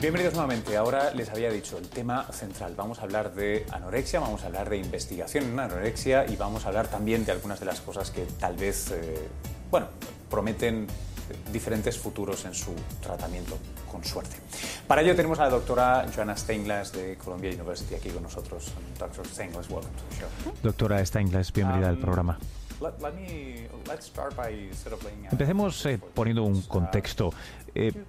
Bienvenidos nuevamente. Ahora les había dicho el tema central. Vamos a hablar de anorexia, vamos a hablar de investigación en anorexia y vamos a hablar también de algunas de las cosas que tal vez, eh, bueno, prometen diferentes futuros en su tratamiento, con suerte. Para ello tenemos a la doctora Joanna Steinglass de Columbia University aquí con nosotros. Doctor Steinglass, welcome to the show. Doctora Steinglass, bienvenida al Um, programa. Let, let me, let's start by sort of out- Empecemos eh, poniendo un contexto. Eh, eh,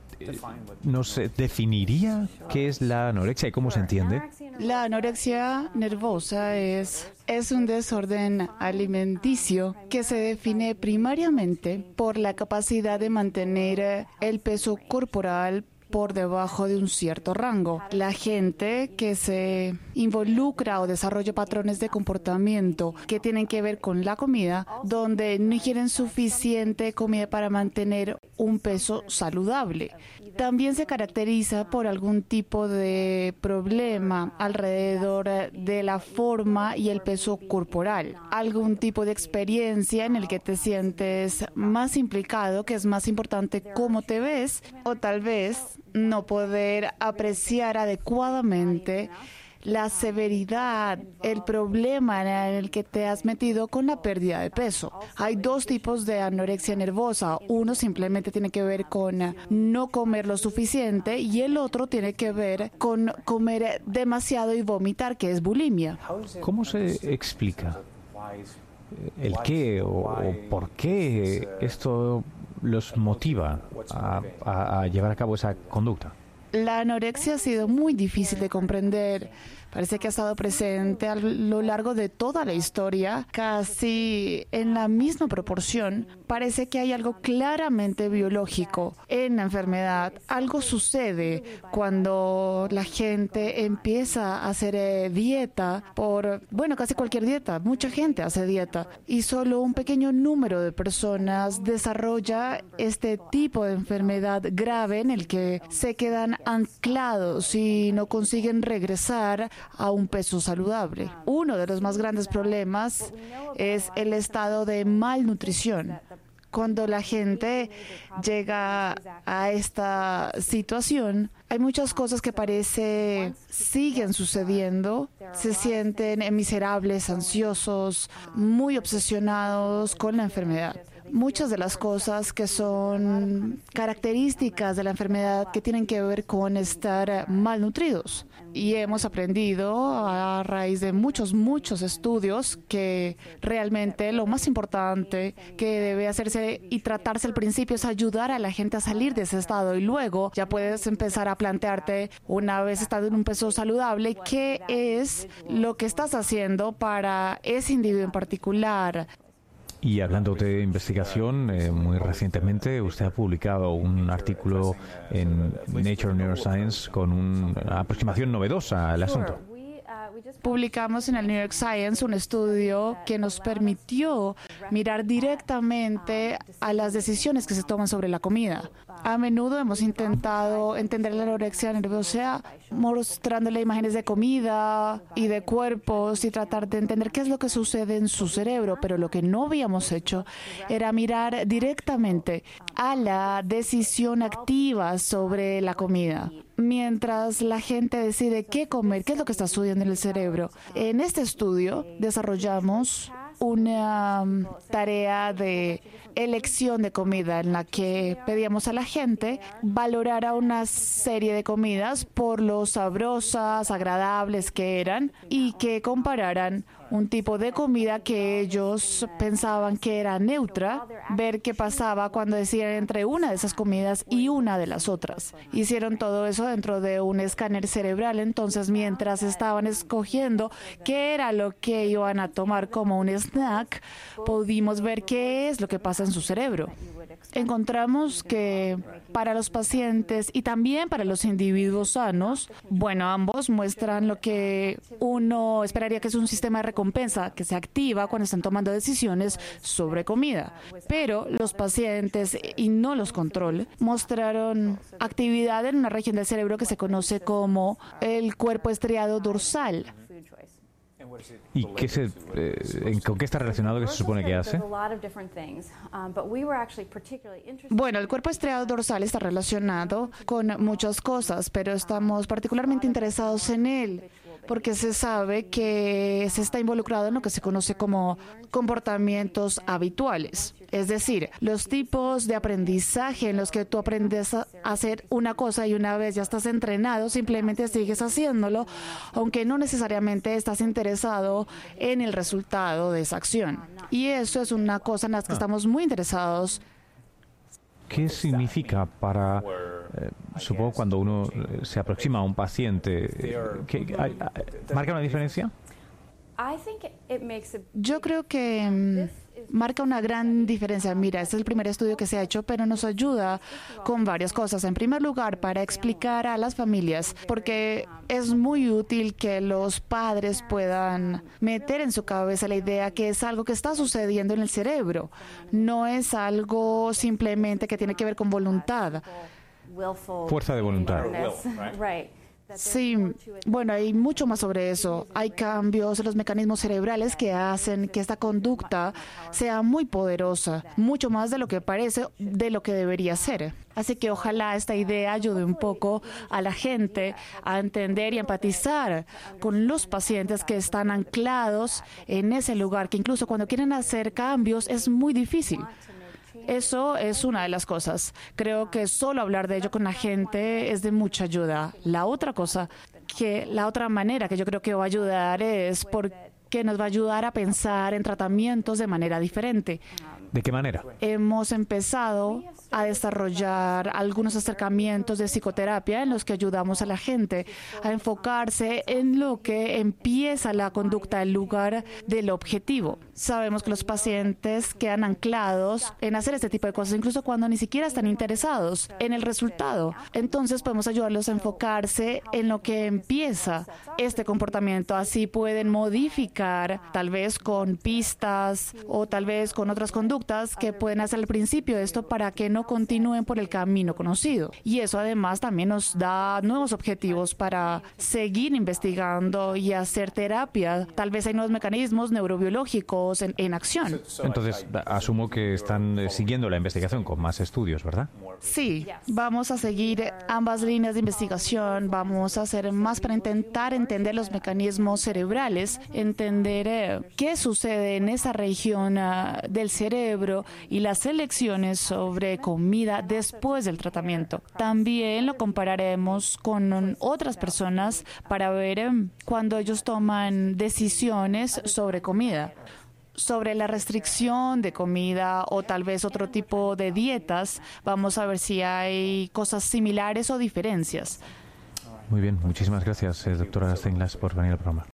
¿Nos definiría qué es la anorexia y cómo se entiende? La anorexia nervosa es, es un desorden alimenticio que se define primariamente por la capacidad de mantener el peso corporal por debajo de un cierto rango. La gente que se involucra o desarrolla patrones de comportamiento que tienen que ver con la comida, donde no ingieren suficiente comida para mantener un peso saludable. También se caracteriza por algún tipo de problema alrededor de la forma y el peso corporal. Algún tipo de experiencia en el que te sientes más implicado, que es más importante cómo te ves, o tal vez no poder apreciar adecuadamente la severidad, el problema en el que te has metido con la pérdida de peso. Hay dos tipos de anorexia nervosa. Uno simplemente tiene que ver con no comer lo suficiente y el otro tiene que ver con comer demasiado y vomitar, que es bulimia. ¿Cómo se explica el qué o, o por qué esto los motiva a, a- llevar a cabo esa conducta? La anorexia ha sido muy difícil de comprender. Parece que ha estado presente a lo largo de toda la historia, casi en la misma proporción. Parece que hay algo claramente biológico en la enfermedad. Algo sucede cuando la gente empieza a hacer eh, dieta por, bueno, casi cualquier dieta. Mucha gente hace dieta y solo un pequeño número de personas desarrolla este tipo de enfermedad grave en el que se quedan anclados y no consiguen regresar a un peso saludable. Uno de los más grandes problemas es el estado de malnutrición. Cuando la gente llega a esta situación, hay muchas cosas que parece siguen sucediendo. Se sienten miserables, ansiosos, muy obsesionados con la enfermedad muchas de las cosas que son características de la enfermedad que tienen que ver con estar malnutridos. Y hemos aprendido a raíz de muchos, muchos estudios que realmente lo más importante que debe hacerse y tratarse al principio es ayudar a la gente a salir de ese estado y luego ya puedes empezar a plantearte una vez estando en un peso saludable qué es lo que estás haciendo para ese individuo en particular, Y hablando de investigación, eh, muy recientemente usted ha publicado un artículo en Nature Neuroscience con una aproximación novedosa al asunto. Publicamos en el New York Science un estudio que nos permitió mirar directamente a las decisiones que se toman sobre la comida. A menudo hemos intentado entender la anorexia nerviosa mostrándole imágenes de comida y de cuerpos y tratar de entender qué es lo que sucede en su cerebro, pero lo que no habíamos hecho era mirar directamente a la decisión activa sobre la comida mientras la gente decide qué comer, qué es lo que está sucediendo en el cerebro. En este estudio desarrollamos una um, tarea de elección de comida en la que pedíamos a la gente valorara una serie de comidas por lo sabrosas, agradables que eran y que compararan un tipo de comida que ellos pensaban que era neutra, ver qué pasaba cuando decían entre una de esas comidas y una de las otras. Hicieron todo eso dentro de un escáner cerebral, entonces mientras estaban escogiendo qué era lo que iban a tomar como un snack, pudimos ver qué es lo que pasa en su cerebro. Encontramos que para los pacientes y también para los individuos sanos, bueno, ambos muestran lo que uno esperaría que es un sistema de recompensa que se activa cuando están tomando decisiones sobre comida. Pero los pacientes y no los control mostraron actividad en una región del cerebro que se conoce como el cuerpo estriado dorsal. ¿Y qué se, eh, con qué está relacionado? ¿Qué se supone que hace? Bueno, el cuerpo estriado dorsal está relacionado con muchas cosas, pero estamos particularmente interesados en él porque se sabe que se está involucrado en lo que se conoce como comportamientos habituales. Es decir, los tipos de aprendizaje en los que tú aprendes a hacer una cosa y una vez ya estás entrenado, simplemente sigues haciéndolo, aunque no necesariamente estás interesado en el resultado de esa acción. Y eso es una cosa en la que estamos muy interesados. ¿Qué significa para eh, supongo cuando uno eh, se aproxima a un paciente, eh, ¿marca una diferencia? Yo creo que mm, marca una gran diferencia. Mira, este es el primer estudio que se ha hecho, pero nos ayuda con varias cosas. En primer lugar, para explicar a las familias, porque es muy útil que los padres puedan meter en su cabeza la idea que es algo que está sucediendo en el cerebro. No es algo simplemente que tiene que ver con voluntad. Fuerza de voluntad. Sí, bueno, hay mucho más sobre eso. Hay cambios en los mecanismos cerebrales que hacen que esta conducta sea muy poderosa, mucho más de lo que parece, de lo que debería ser. Así que ojalá esta idea ayude un poco a la gente a entender y empatizar con los pacientes que están anclados en ese lugar, que incluso cuando quieren hacer cambios es muy difícil. Eso es una de las cosas. Creo que solo hablar de ello con la gente es de mucha ayuda. La otra cosa, que la otra manera que yo creo que va a ayudar es porque nos va a ayudar a pensar en tratamientos de manera diferente. ¿De qué manera? Hemos empezado a desarrollar algunos acercamientos de psicoterapia en los que ayudamos a la gente a enfocarse en lo que empieza la conducta en lugar del objetivo. Sabemos que los pacientes quedan anclados en hacer este tipo de cosas, incluso cuando ni siquiera están interesados en el resultado. Entonces podemos ayudarlos a enfocarse en lo que empieza este comportamiento. Así pueden modificar, tal vez con pistas o tal vez con otras conductas que pueden hacer al principio esto para que no continúen por el camino conocido. Y eso además también nos da nuevos objetivos para seguir investigando y hacer terapia. Tal vez hay nuevos mecanismos neurobiológicos en, en acción. Entonces, asumo que están eh, siguiendo la investigación con más estudios, ¿verdad? Sí, vamos a seguir ambas líneas de investigación, vamos a hacer más para intentar entender los mecanismos cerebrales, entender eh, qué sucede en esa región ah, del cerebro y las elecciones sobre comida después del tratamiento. También lo compararemos con otras personas para ver em, cuando ellos toman decisiones sobre comida sobre la restricción de comida o tal vez otro tipo de dietas, vamos a ver si hay cosas similares o diferencias. Muy bien, muchísimas gracias, eh, doctora Steinglas, por venir al programa.